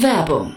Werbung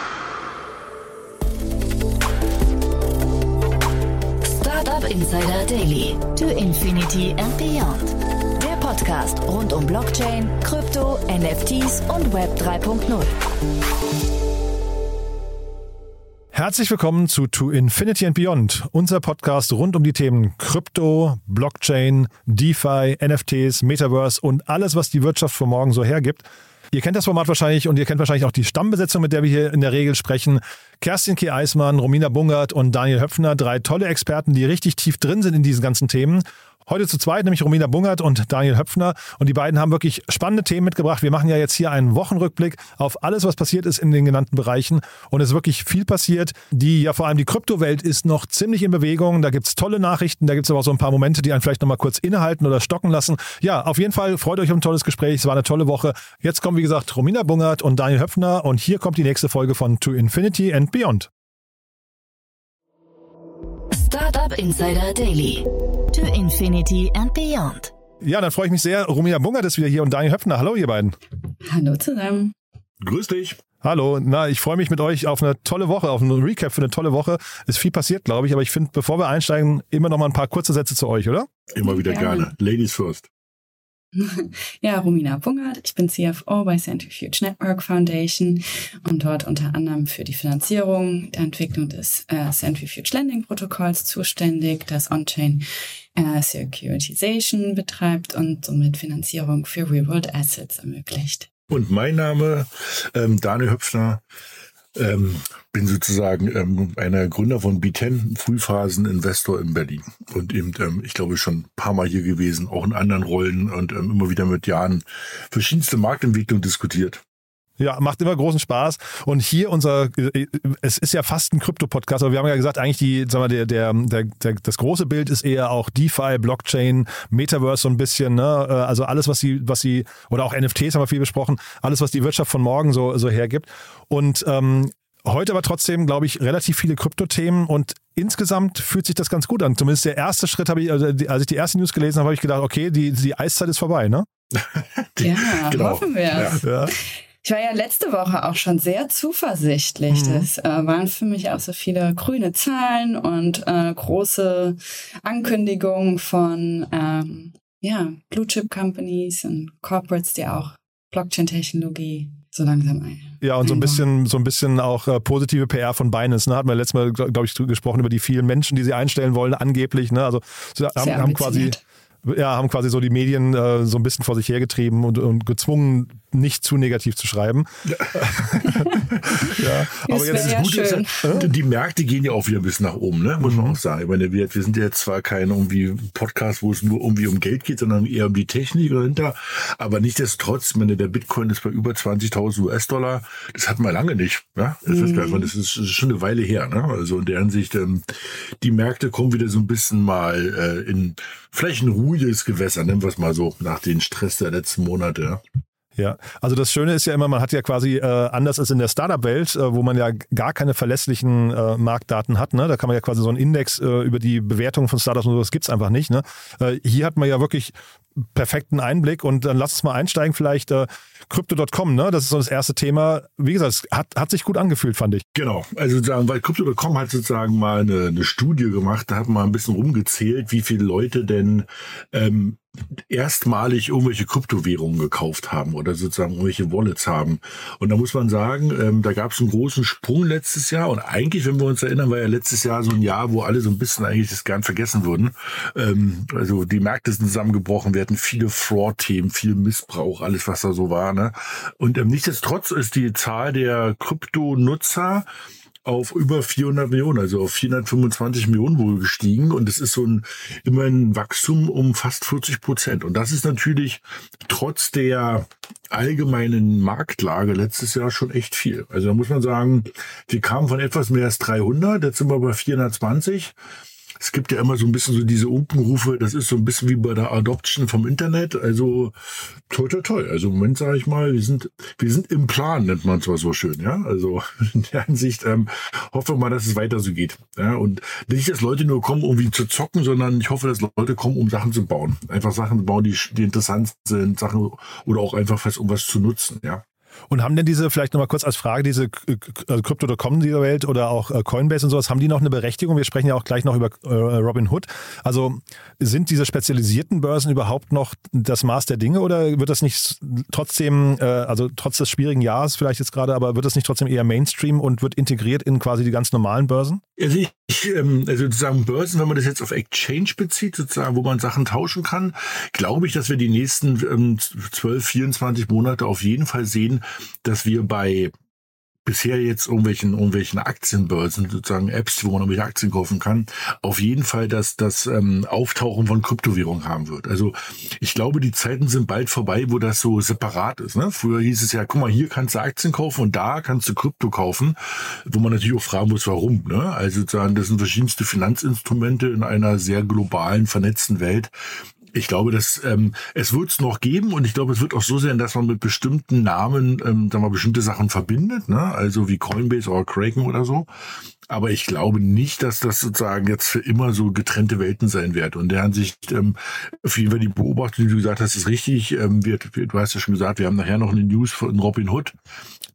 Startup Insider Daily. To Infinity and Beyond. Der Podcast rund um Blockchain, Krypto, NFTs und Web 3.0. Herzlich willkommen zu To Infinity and Beyond, unser Podcast rund um die Themen Krypto, Blockchain, DeFi, NFTs, Metaverse und alles, was die Wirtschaft von morgen so hergibt. Ihr kennt das Format wahrscheinlich und ihr kennt wahrscheinlich auch die Stammbesetzung, mit der wir hier in der Regel sprechen. Kerstin K. Eismann, Romina Bungert und Daniel Höpfner, drei tolle Experten, die richtig tief drin sind in diesen ganzen Themen. Heute zu zweit, nämlich Romina Bungert und Daniel Höpfner. Und die beiden haben wirklich spannende Themen mitgebracht. Wir machen ja jetzt hier einen Wochenrückblick auf alles, was passiert ist in den genannten Bereichen. Und es ist wirklich viel passiert. Die, ja vor allem die Kryptowelt ist noch ziemlich in Bewegung. Da gibt es tolle Nachrichten. Da gibt es aber auch so ein paar Momente, die einen vielleicht nochmal kurz innehalten oder stocken lassen. Ja, auf jeden Fall freut euch auf ein tolles Gespräch. Es war eine tolle Woche. Jetzt kommen, wie gesagt, Romina Bungert und Daniel Höpfner. Und hier kommt die nächste Folge von To Infinity and Beyond. Startup Insider Daily. To Infinity and Beyond. Ja, dann freue ich mich sehr. Romina Bungert ist wieder hier und Daniel Höpfner. Hallo, ihr beiden. Hallo zusammen. Grüß dich. Hallo, na, ich freue mich mit euch auf eine tolle Woche, auf einen Recap für eine tolle Woche. Ist viel passiert, glaube ich, aber ich finde, bevor wir einsteigen, immer noch mal ein paar kurze Sätze zu euch, oder? Immer wieder Gerne. gerne. Ladies first. Ja, Romina Bungert. Ich bin CFO bei Centrifuge Network Foundation und dort unter anderem für die Finanzierung der Entwicklung des äh, Centrifuge Lending Protokolls zuständig, das On-Chain äh, Securitization betreibt und somit Finanzierung für Real-World Assets ermöglicht. Und mein Name, ähm, Daniel Höpfner, ähm, bin sozusagen ähm, einer Gründer von B10, Frühphasen-Investor in Berlin. Und eben, ähm, ich glaube, schon ein paar Mal hier gewesen, auch in anderen Rollen und ähm, immer wieder mit Jahren verschiedenste Marktentwicklungen diskutiert. Ja, macht immer großen Spaß. Und hier unser, es ist ja fast ein Krypto-Podcast, aber wir haben ja gesagt, eigentlich die, sagen wir, der, der, der, der, das große Bild ist eher auch DeFi, Blockchain, Metaverse so ein bisschen, ne? Äh, Also alles, was sie, was sie, oder auch NFTs haben wir viel besprochen, alles, was die Wirtschaft von morgen so, so hergibt. Und ähm, heute aber trotzdem, glaube ich, relativ viele Krypto-Themen und insgesamt fühlt sich das ganz gut an. Zumindest der erste Schritt habe ich, also die, als ich die erste News gelesen habe, habe ich gedacht, okay, die, die Eiszeit ist vorbei, ne? Ja, Genau. hoffen wir es. Ja. Ich war ja letzte Woche auch schon sehr zuversichtlich. Mhm. Das äh, waren für mich auch so viele grüne Zahlen und äh, große Ankündigungen von ähm, ja, Blue Chip Companies und Corporates, die auch Blockchain-Technologie so langsam ein. Ja, und so ein bisschen, so ein bisschen auch äh, positive PR von Binance. Ne? Hatten wir letztes Mal, glaube ich, gesprochen über die vielen Menschen, die sie einstellen wollen, angeblich. Ne? Also sie haben, haben quasi. Ja, haben quasi so die Medien äh, so ein bisschen vor sich hergetrieben und, und gezwungen, nicht zu negativ zu schreiben. ja, aber Das jetzt ja Gut ist, schön. ja, die Märkte gehen ja auch wieder ein bisschen nach oben, ne? muss man auch sagen. Ich meine, wir, wir sind ja jetzt zwar kein irgendwie Podcast, wo es nur irgendwie um Geld geht, sondern eher um die Technik dahinter. Aber nichtsdestotrotz, ich meine, der Bitcoin ist bei über 20.000 US-Dollar. Das hatten wir lange nicht. Ja? Das, ist, das, ist, das ist schon eine Weile her. Ne? Also in der Hinsicht, ähm, die Märkte kommen wieder so ein bisschen mal äh, in ein ruhiges Gewässer, nennen wir es mal so, nach den Stress der letzten Monate. Ja? Also das Schöne ist ja immer, man hat ja quasi äh, anders als in der Startup-Welt, äh, wo man ja gar keine verlässlichen äh, Marktdaten hat. Ne? Da kann man ja quasi so einen Index äh, über die Bewertung von Startups und so, das gibt's einfach nicht. Ne? Äh, hier hat man ja wirklich perfekten Einblick und dann lass uns mal einsteigen vielleicht äh, Crypto.com, ne? Das ist so das erste Thema. Wie gesagt, es hat, hat sich gut angefühlt, fand ich. Genau, also sozusagen, weil Crypto.com hat sozusagen mal eine, eine Studie gemacht, da hat man ein bisschen rumgezählt, wie viele Leute denn ähm, erstmalig irgendwelche Kryptowährungen gekauft haben oder sozusagen irgendwelche Wallets haben. Und da muss man sagen, ähm, da gab es einen großen Sprung letztes Jahr. Und eigentlich, wenn wir uns erinnern, war ja letztes Jahr so ein Jahr, wo alle so ein bisschen eigentlich das gern vergessen wurden. Ähm, also die Märkte sind zusammengebrochen. Wir hatten viele Fraud-Themen, viel Missbrauch, alles, was da so war. Ne? Und ähm, nichtsdestotrotz ist die Zahl der Kryptonutzer auf über 400 Millionen, also auf 425 Millionen wohl gestiegen. Und es ist so ein immer ein Wachstum um fast 40 Prozent. Und das ist natürlich trotz der allgemeinen Marktlage letztes Jahr schon echt viel. Also da muss man sagen, wir kamen von etwas mehr als 300, jetzt sind wir bei 420 es gibt ja immer so ein bisschen so diese Unkenrufe, das ist so ein bisschen wie bei der Adoption vom Internet. Also toll, toll, toll. Also im Moment sage ich mal, wir sind, wir sind im Plan, nennt man zwar so schön, ja. Also in der Hinsicht ähm, hoffe mal, dass es weiter so geht. Ja, und nicht, dass Leute nur kommen, um wie zu zocken, sondern ich hoffe, dass Leute kommen, um Sachen zu bauen. Einfach Sachen zu bauen, die, die interessant sind, Sachen oder auch einfach fest, um was zu nutzen, ja. Und haben denn diese, vielleicht nochmal kurz als Frage, diese also Crypto.com dieser Welt oder auch äh, Coinbase und sowas, haben die noch eine Berechtigung? Wir sprechen ja auch gleich noch über äh, Robin Hood. Also sind diese spezialisierten Börsen überhaupt noch das Maß der Dinge oder wird das nicht trotzdem, also trotz des schwierigen Jahres vielleicht jetzt gerade, aber wird das nicht trotzdem eher Mainstream und wird integriert in quasi die ganz normalen Börsen? Also, ich, ähm, also sozusagen Börsen, wenn man das jetzt auf Exchange bezieht, sozusagen, wo man Sachen tauschen kann, glaube ich, dass wir die nächsten 12, 24 Monate auf jeden Fall sehen, dass wir bei bisher jetzt irgendwelchen, irgendwelchen Aktienbörsen, sozusagen Apps, wo man irgendwelche Aktien kaufen kann, auf jeden Fall das, das ähm, Auftauchen von Kryptowährungen haben wird. Also ich glaube, die Zeiten sind bald vorbei, wo das so separat ist. Ne? Früher hieß es ja, guck mal, hier kannst du Aktien kaufen und da kannst du Krypto kaufen, wo man natürlich auch fragen muss, warum. Ne? Also sozusagen, das sind verschiedenste Finanzinstrumente in einer sehr globalen, vernetzten Welt ich glaube, dass ähm, es wird es noch geben und ich glaube, es wird auch so sein, dass man mit bestimmten Namen, ähm, sagen wir, bestimmte Sachen verbindet, ne? also wie Coinbase oder Kraken oder so. Aber ich glaube nicht, dass das sozusagen jetzt für immer so getrennte Welten sein wird. Und in der Ansicht, ähm, auf jeden Fall die Beobachtung, die du gesagt hast, ist richtig. Ähm, wir, du hast ja schon gesagt, wir haben nachher noch eine News von Robin Hood,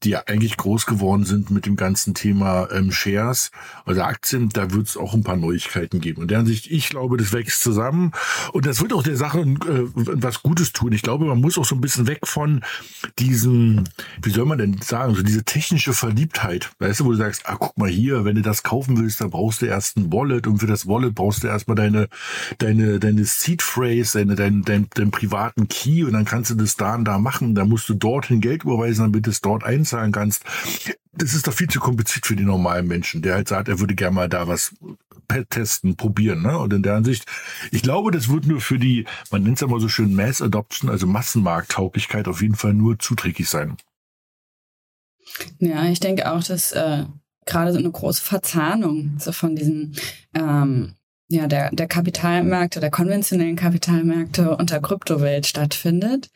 die ja eigentlich groß geworden sind mit dem ganzen Thema ähm, Shares oder Aktien. Da wird es auch ein paar Neuigkeiten geben. Und in der Ansicht, ich glaube, das wächst zusammen. Und das wird auch der Sache äh, was Gutes tun. Ich glaube, man muss auch so ein bisschen weg von diesem, wie soll man denn sagen, so diese technische Verliebtheit. Weißt du, wo du sagst, ah, guck mal hier, wenn du das kaufen willst, dann brauchst du erst ein Wallet und für das Wallet brauchst du erstmal deine, deine, deine Seed Phrase, deine, deinen, deinen, deinen privaten Key und dann kannst du das da und da machen. Da musst du dorthin Geld überweisen, damit du es dort einzahlen kannst. Das ist doch viel zu kompliziert für die normalen Menschen, der halt sagt, er würde gerne mal da was testen, probieren. Ne? Und in der Ansicht, ich glaube, das wird nur für die, man nennt es ja mal so schön Mass Adoption, also Massenmarkttauglichkeit auf jeden Fall nur zuträglich sein. Ja, ich denke auch, dass äh, gerade so eine große Verzahnung so von diesen ähm, ja, der, der Kapitalmärkte, der konventionellen Kapitalmärkte und der Kryptowelt stattfindet.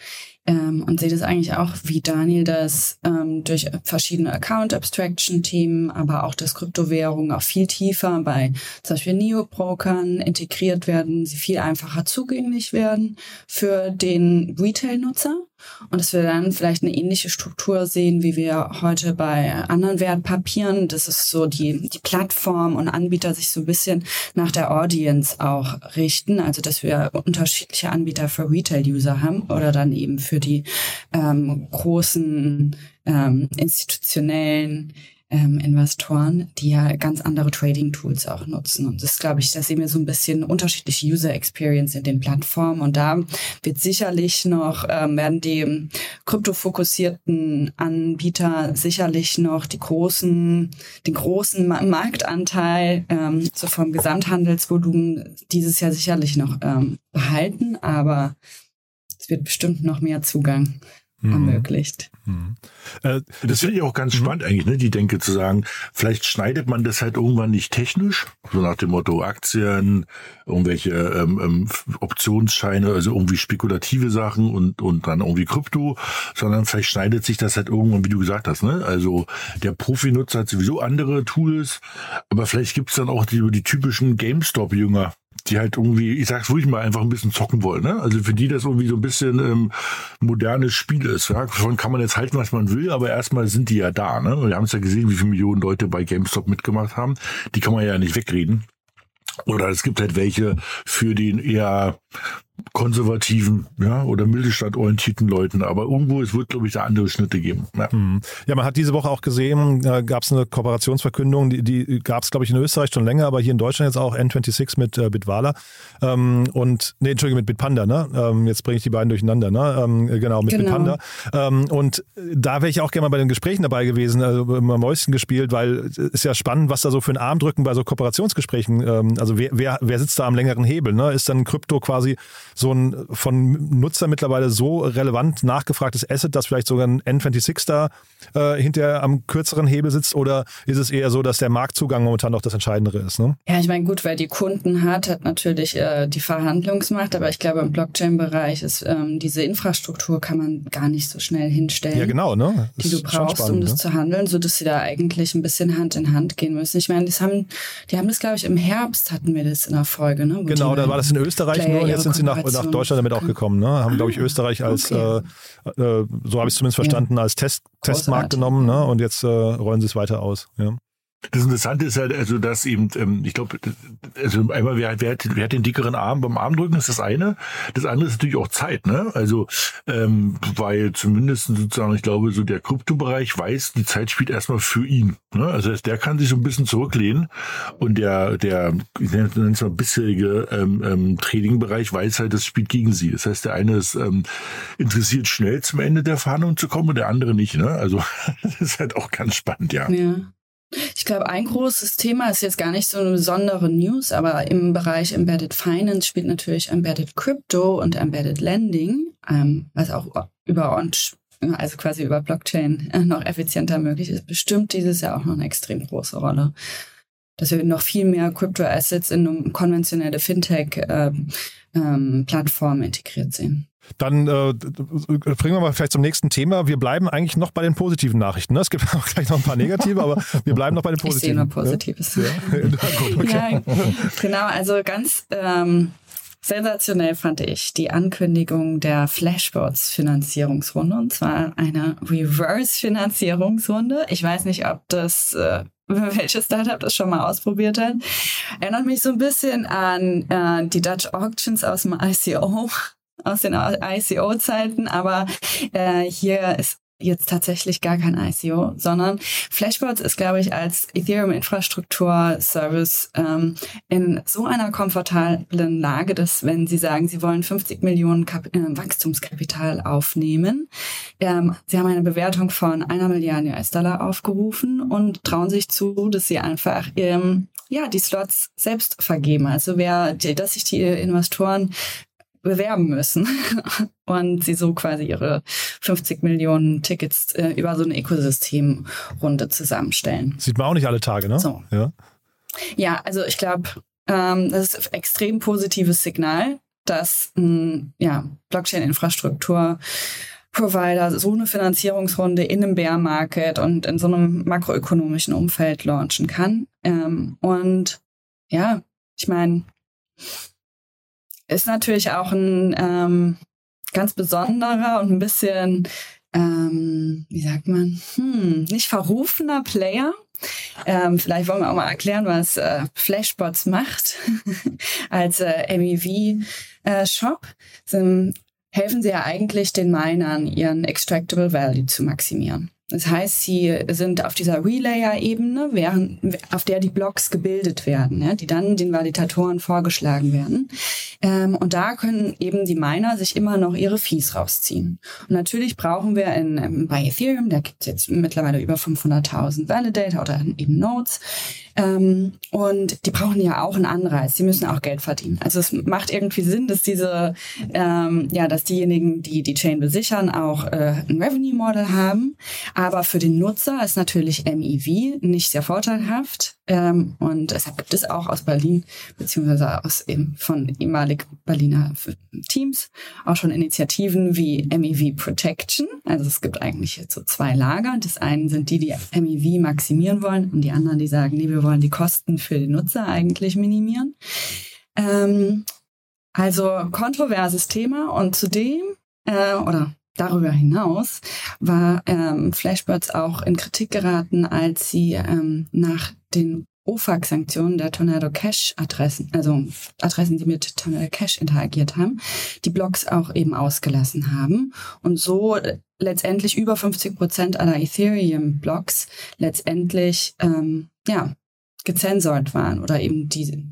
Ähm, und sehe das eigentlich auch, wie Daniel das ähm, durch verschiedene Account-Abstraction-Themen, aber auch das Kryptowährungen auch viel tiefer bei zum Beispiel Neo-Brokern integriert werden, sie viel einfacher zugänglich werden für den Retail-Nutzer. Und dass wir dann vielleicht eine ähnliche Struktur sehen, wie wir heute bei anderen Wertpapieren. Das ist so die, die Plattform und Anbieter sich so ein bisschen nach der Audience auch richten. Also dass wir unterschiedliche Anbieter für Retail-User haben oder dann eben für die ähm, großen ähm, institutionellen ähm, Investoren, die ja ganz andere Trading-Tools auch nutzen. Und das glaube ich, da sehen wir so ein bisschen unterschiedliche User Experience in den Plattformen. Und da wird sicherlich noch, ähm, werden die kryptofokussierten Anbieter sicherlich noch die großen, den großen Marktanteil ähm, so vom Gesamthandelsvolumen dieses Jahr sicherlich noch ähm, behalten. Aber es wird bestimmt noch mehr Zugang. Ermöglicht. Mhm. Äh, das finde ich auch ganz mhm. spannend eigentlich, ne? die Denke zu sagen, vielleicht schneidet man das halt irgendwann nicht technisch, so nach dem Motto Aktien, irgendwelche ähm, ähm, Optionsscheine, also irgendwie spekulative Sachen und, und dann irgendwie Krypto, sondern vielleicht schneidet sich das halt irgendwann, wie du gesagt hast, ne? Also der Profi-Nutzer hat sowieso andere Tools, aber vielleicht gibt es dann auch die, die typischen GameStop-Jünger, die halt irgendwie, ich sag's ruhig mal, einfach ein bisschen zocken wollen. Ne? Also für die das irgendwie so ein bisschen ähm, modernes Spiel ist. Ja? Davon kann man jetzt halten, was man will, aber erstmal sind die ja da. Ne? Wir haben es ja gesehen, wie viele Millionen Leute bei GameStop mitgemacht haben. Die kann man ja nicht wegreden. Oder es gibt halt welche für den eher konservativen ja, oder mittelstadtorientierten Leuten. Aber irgendwo, es wird, glaube ich, da andere Schnitte geben. Ja. Mhm. ja, man hat diese Woche auch gesehen, äh, gab es eine Kooperationsverkündung, die, die gab es, glaube ich, in Österreich schon länger, aber hier in Deutschland jetzt auch N26 mit äh, Bitwala ähm, und, nee, Entschuldigung, mit Bitpanda, ne? Ähm, jetzt bringe ich die beiden durcheinander, ne? Ähm, genau, mit genau. Bitpanda. Ähm, und da wäre ich auch gerne mal bei den Gesprächen dabei gewesen, also mal Mäuschen gespielt, weil es ist ja spannend, was da so für ein Armdrücken bei so Kooperationsgesprächen, ähm, also wer, wer, wer sitzt da am längeren Hebel, ne? Ist dann Krypto quasi so ein von Nutzer mittlerweile so relevant nachgefragtes Asset, dass vielleicht sogar ein N26 da äh, hinter am kürzeren Hebel sitzt? Oder ist es eher so, dass der Marktzugang momentan noch das Entscheidendere ist? Ne? Ja, ich meine, gut, wer die Kunden hat, hat natürlich äh, die Verhandlungsmacht, aber ich glaube, im Blockchain-Bereich ist ähm, diese Infrastruktur kann man gar nicht so schnell hinstellen. Ja, genau, ne? Die du brauchst, spannend, um das ne? zu handeln, sodass sie da eigentlich ein bisschen Hand in Hand gehen müssen. Ich meine, das haben, die haben das, glaube ich, im Herbst hatten wir das in der Folge, ne? genau, da war das in Österreich Player nur jetzt sind sie nach, nach Deutschland damit auch gekommen. Ne? Haben, glaube ich, ah, Österreich als, okay. äh, äh, so habe ich es zumindest verstanden, als Test, Testmarkt genommen ne? und jetzt äh, rollen sie es weiter aus. Ja. Das Interessante ist halt, also, dass eben, ähm, ich glaube, also einmal, wer, wer, hat, wer hat den dickeren Arm beim Armdrücken, ist das eine. Das andere ist natürlich auch Zeit, ne? Also, ähm, weil zumindest sozusagen, ich glaube, so der Kryptobereich weiß, die Zeit spielt erstmal für ihn. Ne? Also der kann sich so ein bisschen zurücklehnen und der, der, ich nenne es mal bisherige ähm, ähm, Trading-Bereich weiß halt, das spielt gegen sie. Das heißt, der eine ist ähm, interessiert, schnell zum Ende der Verhandlung zu kommen und der andere nicht, ne? Also, das ist halt auch ganz spannend, ja. Ja. Ich glaube, ein großes Thema ist jetzt gar nicht so eine besondere News, aber im Bereich Embedded Finance spielt natürlich Embedded Crypto und Embedded Lending, ähm, was auch über also quasi über Blockchain äh, noch effizienter möglich ist, bestimmt dieses Jahr auch noch eine extrem große Rolle. Dass wir noch viel mehr Crypto-Assets in konventionelle Fintech-Plattformen ähm, ähm, integriert sehen. Dann äh, bringen wir mal vielleicht zum nächsten Thema. Wir bleiben eigentlich noch bei den positiven Nachrichten. Ne? Es gibt auch gleich noch ein paar negative, aber wir bleiben noch bei den positiven. Ich sehe nur Positives. Ja, ja. ja genau, also ganz ähm, sensationell fand ich die Ankündigung der Flashbots Finanzierungsrunde und zwar eine Reverse Finanzierungsrunde. Ich weiß nicht, ob das äh, welches Startup das schon mal ausprobiert hat. Erinnert mich so ein bisschen an äh, die Dutch Auctions aus dem ICO aus den ICO-Zeiten, aber äh, hier ist jetzt tatsächlich gar kein ICO, sondern Flashbots ist, glaube ich, als Ethereum-Infrastruktur-Service ähm, in so einer komfortablen Lage, dass wenn Sie sagen, Sie wollen 50 Millionen Kap äh, Wachstumskapital aufnehmen, ähm, Sie haben eine Bewertung von einer Milliarde US-Dollar aufgerufen und trauen sich zu, dass Sie einfach ähm, ja, die Slots selbst vergeben. Also wer, dass sich die Investoren bewerben müssen und sie so quasi ihre 50 Millionen Tickets äh, über so eine Ökosystemrunde zusammenstellen. Sieht man auch nicht alle Tage, ne? So. Ja, ja also ich glaube, ähm, das ist ein extrem positives Signal, dass ein ja, Blockchain-Infrastruktur Provider so eine Finanzierungsrunde in einem Bear Market und in so einem makroökonomischen Umfeld launchen kann. Ähm, und ja, ich meine, ist natürlich auch ein ähm, ganz besonderer und ein bisschen, ähm, wie sagt man, hm, nicht verrufener Player. Ähm, vielleicht wollen wir auch mal erklären, was äh, Flashbots macht als äh, MEV-Shop. Äh, helfen sie ja eigentlich den Minern, ihren Extractable Value zu maximieren. Das heißt, sie sind auf dieser Relayer-Ebene, auf der die Blocks gebildet werden, ja, die dann den Validatoren vorgeschlagen werden. Ähm, und da können eben die Miner sich immer noch ihre Fees rausziehen. Und natürlich brauchen wir in, ähm, bei Ethereum, da gibt es jetzt mittlerweile über 500.000 Validator oder eben Nodes, ähm, und die brauchen ja auch einen Anreiz. Sie müssen auch Geld verdienen. Also es macht irgendwie Sinn, dass diese, ähm, ja, dass diejenigen, die die Chain besichern, auch äh, ein Revenue Model haben. Aber für den Nutzer ist natürlich MEV nicht sehr vorteilhaft. Ähm, und deshalb gibt es auch aus Berlin, beziehungsweise aus eben von ehemalig Berliner Teams, auch schon Initiativen wie MEV Protection. Also es gibt eigentlich jetzt so zwei Lager. Das einen sind die, die MEV maximieren wollen und die anderen, die sagen, nee, wir wollen die Kosten für den Nutzer eigentlich minimieren. Ähm, also kontroverses Thema und zudem, äh, oder Darüber hinaus war ähm, Flashbirds auch in Kritik geraten, als sie ähm, nach den OFAC-Sanktionen der Tornado Cash-Adressen, also Adressen, die mit Tornado Cash interagiert haben, die Blocks auch eben ausgelassen haben und so letztendlich über 50 Prozent aller Ethereum-Blocks letztendlich ähm, ja gezensort waren oder eben diese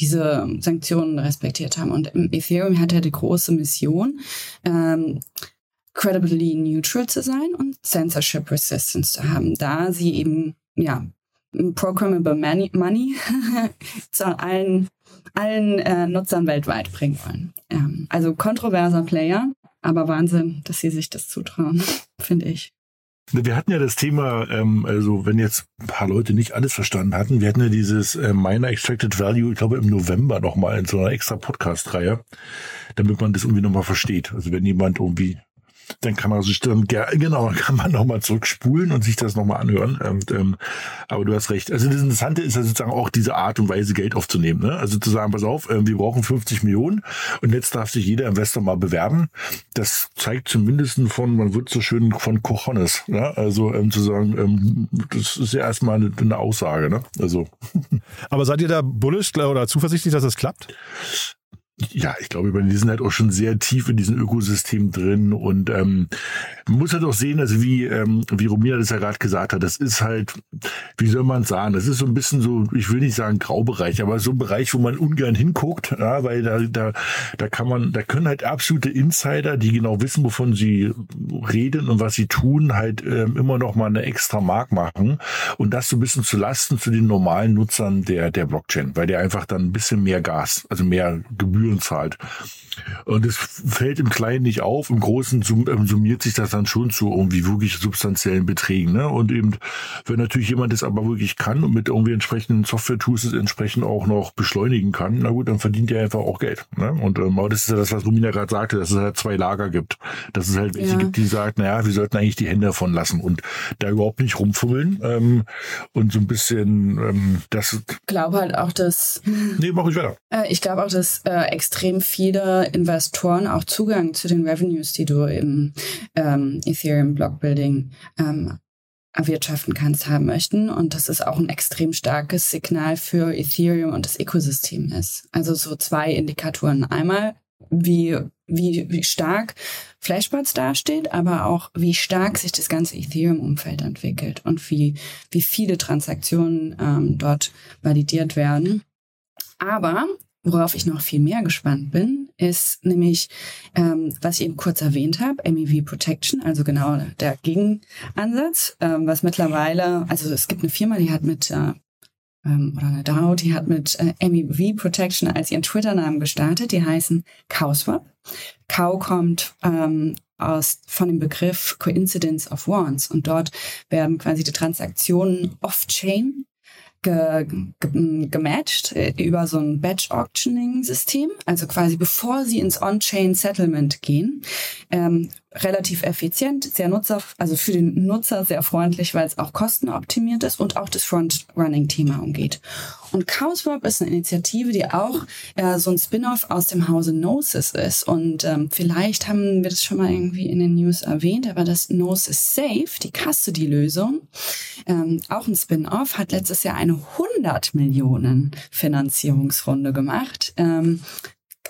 diese Sanktionen respektiert haben. Und Ethereum hat ja die große Mission, ähm, credibly neutral zu sein und censorship resistance zu haben, da sie eben ja programmable money, money zu allen allen äh, Nutzern weltweit bringen wollen. Ähm, also kontroverser Player, aber Wahnsinn, dass sie sich das zutrauen, finde ich. Wir hatten ja das Thema, ähm, also wenn jetzt ein paar Leute nicht alles verstanden hatten, wir hatten ja dieses äh, Miner Extracted Value, ich glaube im November nochmal in so einer extra Podcast-Reihe, damit man das irgendwie nochmal versteht. Also wenn jemand irgendwie dann kann man sich dann genau, kann man nochmal zurückspulen und sich das nochmal anhören. Und, ähm, aber du hast recht. Also das Interessante ist ja sozusagen auch diese Art und Weise, Geld aufzunehmen. Ne? Also zu sagen, pass auf, äh, wir brauchen 50 Millionen und jetzt darf sich jeder Investor mal bewerben. Das zeigt zumindest von, man wird so schön von Cojones. Ne? Also ähm, zu sagen, ähm, das ist ja erstmal eine, eine Aussage. Ne? Also. Aber seid ihr da bullish oder zuversichtlich, dass das klappt? Ja, ich glaube, die sind halt auch schon sehr tief in diesem Ökosystem drin und ähm, man muss halt auch sehen, also wie, ähm, wie Romina das ja gerade gesagt hat, das ist halt, wie soll man sagen, das ist so ein bisschen so, ich will nicht sagen Graubereich, aber so ein Bereich, wo man ungern hinguckt, ja, weil da, da, da kann man, da können halt absolute Insider, die genau wissen, wovon sie reden und was sie tun, halt ähm, immer noch mal eine extra Mark machen und das so ein bisschen zu Lasten zu den normalen Nutzern der, der Blockchain, weil der einfach dann ein bisschen mehr Gas, also mehr Gebühren Gebühren zahlt. Und es fällt im Kleinen nicht auf, im Großen ähm, summiert sich das dann schon zu irgendwie wirklich substanziellen Beträgen. Ne? Und eben, wenn natürlich jemand das aber wirklich kann und mit irgendwie entsprechenden Software-Tools es entsprechend auch noch beschleunigen kann, na gut, dann verdient er einfach auch Geld. Ne? Und ähm, das ist ja das, was Romina gerade sagte, dass es halt zwei Lager gibt. Dass es halt welche ja. gibt, die sagen, naja, wir sollten eigentlich die Hände davon lassen und da überhaupt nicht rumfummeln ähm, und so ein bisschen ähm, das. Ich glaube halt auch, dass. Nee, mach ich weiter. Äh, ich glaube auch, dass äh, extrem viele Investoren auch Zugang zu den Revenues, die du im ähm, Ethereum Block Building ähm, erwirtschaften kannst, haben möchten. Und das ist auch ein extrem starkes Signal für Ethereum und das Ökosystem ist. Also so zwei Indikatoren. Einmal, wie, wie, wie stark Flashbots dasteht, aber auch wie stark sich das ganze Ethereum-Umfeld entwickelt und wie, wie viele Transaktionen ähm, dort validiert werden. Aber Worauf ich noch viel mehr gespannt bin, ist nämlich, ähm, was ich eben kurz erwähnt habe, MEV Protection, also genau der Gegenansatz, ähm, was mittlerweile, also es gibt eine Firma, die hat mit, äh, ähm, oder eine DAO, die hat mit äh, MEV Protection als ihren Twitter-Namen gestartet, die heißen CowSwap. Cow kommt ähm, aus, von dem Begriff Coincidence of Wants und dort werden quasi die Transaktionen off-chain ge, ge, gematcht äh, über so ein Batch-Auctioning-System, also quasi bevor sie ins On-Chain-Settlement gehen. Ähm, relativ effizient, sehr nutzer, also für den Nutzer sehr freundlich, weil es auch kostenoptimiert ist und auch das Front-Running-Thema umgeht. Und Cowswap ist eine Initiative, die auch äh, so ein Spin-off aus dem Hause Gnosis ist. Und ähm, vielleicht haben wir das schon mal irgendwie in den News erwähnt, aber das Gnosis Safe, die Custody-Lösung, ähm, auch ein Spin-off, hat letztes Jahr eine 100 Millionen Finanzierungsrunde gemacht. Ähm,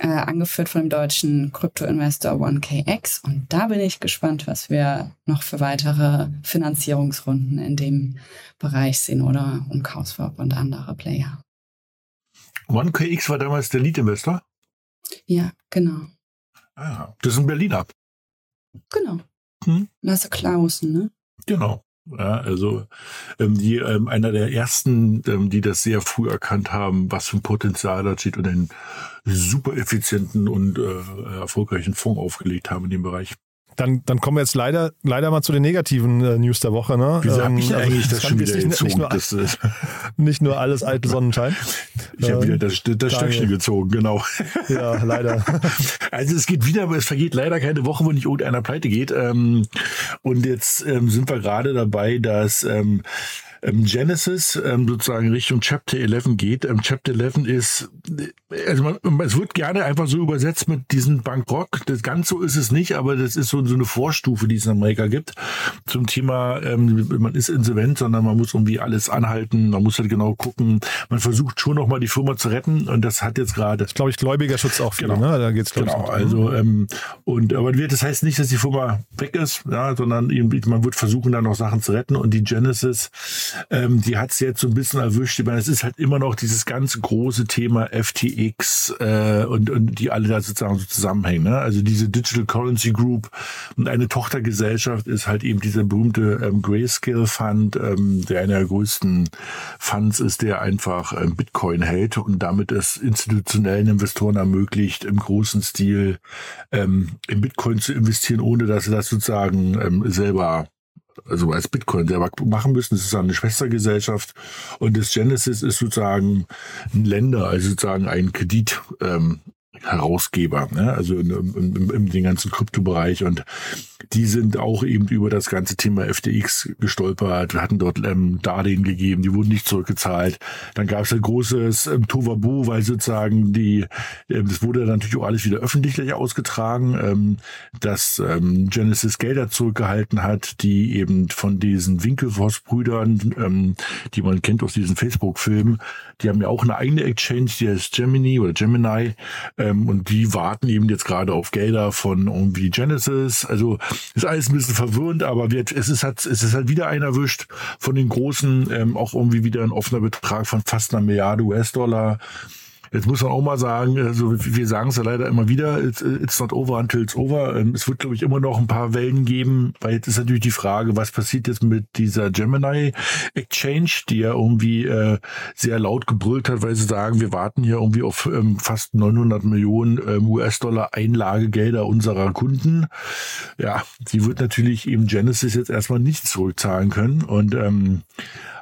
äh, angeführt von dem deutschen Krypto-Investor 1KX. Und da bin ich gespannt, was wir noch für weitere Finanzierungsrunden in dem Bereich sehen oder um Kauswap und andere Player. 1KX war damals der Lead-Investor? Ja, genau. Ah, das ist ein Berliner. Genau. Hm? Lasse Klausen, ne? Genau. Ja, also ähm, die, ähm, einer der ersten, ähm, die das sehr früh erkannt haben, was für ein Potenzial da steht und einen super effizienten und äh, erfolgreichen Fonds aufgelegt haben in dem Bereich. Dann, dann kommen wir jetzt leider, leider mal zu den negativen äh, News der Woche. Ne? Wieso ähm, habe ich eigentlich das schon wieder nicht, nicht, nur, das, äh, nicht nur alles alte Sonnenschein. Ich habe wieder das, das Stöckchen gezogen, genau. Ja, leider. Also es geht wieder, aber es vergeht leider keine Woche, wo nicht irgendeiner pleite geht. Ähm, und jetzt ähm, sind wir gerade dabei, dass ähm, ähm, Genesis ähm, sozusagen Richtung Chapter 11 geht. Ähm, Chapter 11 ist also man, es wird gerne einfach so übersetzt mit diesem Bankrott. Das ganz so ist es nicht, aber das ist so, so eine Vorstufe, die es in Amerika gibt zum Thema, ähm, man ist insolvent, sondern man muss irgendwie alles anhalten, man muss halt genau gucken. Man versucht schon noch mal die Firma zu retten und das hat jetzt gerade. Glaube ich, Gläubigerschutz auch viel, genau. ne? Da geht's genau. Also ähm, und aber das heißt nicht, dass die Firma weg ist, ja, sondern eben, man wird versuchen, da noch Sachen zu retten und die Genesis, ähm, die hat es jetzt so ein bisschen erwischt. Ich meine, es ist halt immer noch dieses ganz große Thema FTX äh, und, und die alle da sozusagen so zusammenhängen. Ne? Also diese Digital Currency Group und eine Tochtergesellschaft ist halt eben dieser berühmte ähm, Grayscale Fund, ähm, der einer der größten Funds ist, der einfach ähm, Bitcoin hält und damit es institutionellen Investoren ermöglicht, im großen Stil ähm, in Bitcoin zu investieren, ohne dass sie das sozusagen ähm, selber also als Bitcoin selber machen müssen. Das ist eine Schwestergesellschaft und das Genesis ist sozusagen ein Länder, also sozusagen ein Kredit. Ähm, Herausgeber, ne? also in, in, in, in den ganzen Kryptobereich und die sind auch eben über das ganze Thema FTX gestolpert, hatten dort ähm, Darlehen gegeben, die wurden nicht zurückgezahlt. Dann gab es ein großes ähm, Tovabu, weil sozusagen die, ähm, das wurde natürlich auch alles wieder öffentlich ausgetragen, ähm, dass ähm, Genesis Gelder zurückgehalten hat, die eben von diesen Winkelvoss-Brüdern, ähm, die man kennt aus diesen Facebook-Filmen, die haben ja auch eine eigene Exchange, die heißt Gemini oder Gemini, ähm, und die warten eben jetzt gerade auf Gelder von irgendwie Genesis. Also ist alles ein bisschen verwirrend, aber wird, es ist halt, es ist halt wieder ein erwischt von den großen, ähm, auch irgendwie wieder ein offener Betrag von fast einer Milliarde US-Dollar. Jetzt muss man auch mal sagen, also wir sagen es ja leider immer wieder, it's, it's not over until it's over. Ähm, es wird, glaube ich, immer noch ein paar Wellen geben, weil jetzt ist natürlich die Frage, was passiert jetzt mit dieser Gemini Exchange, die ja irgendwie äh, sehr laut gebrüllt hat, weil sie sagen, wir warten hier irgendwie auf ähm, fast 900 Millionen ähm, US-Dollar Einlagegelder unserer Kunden. Ja, sie wird natürlich eben Genesis jetzt erstmal nicht zurückzahlen können und ähm,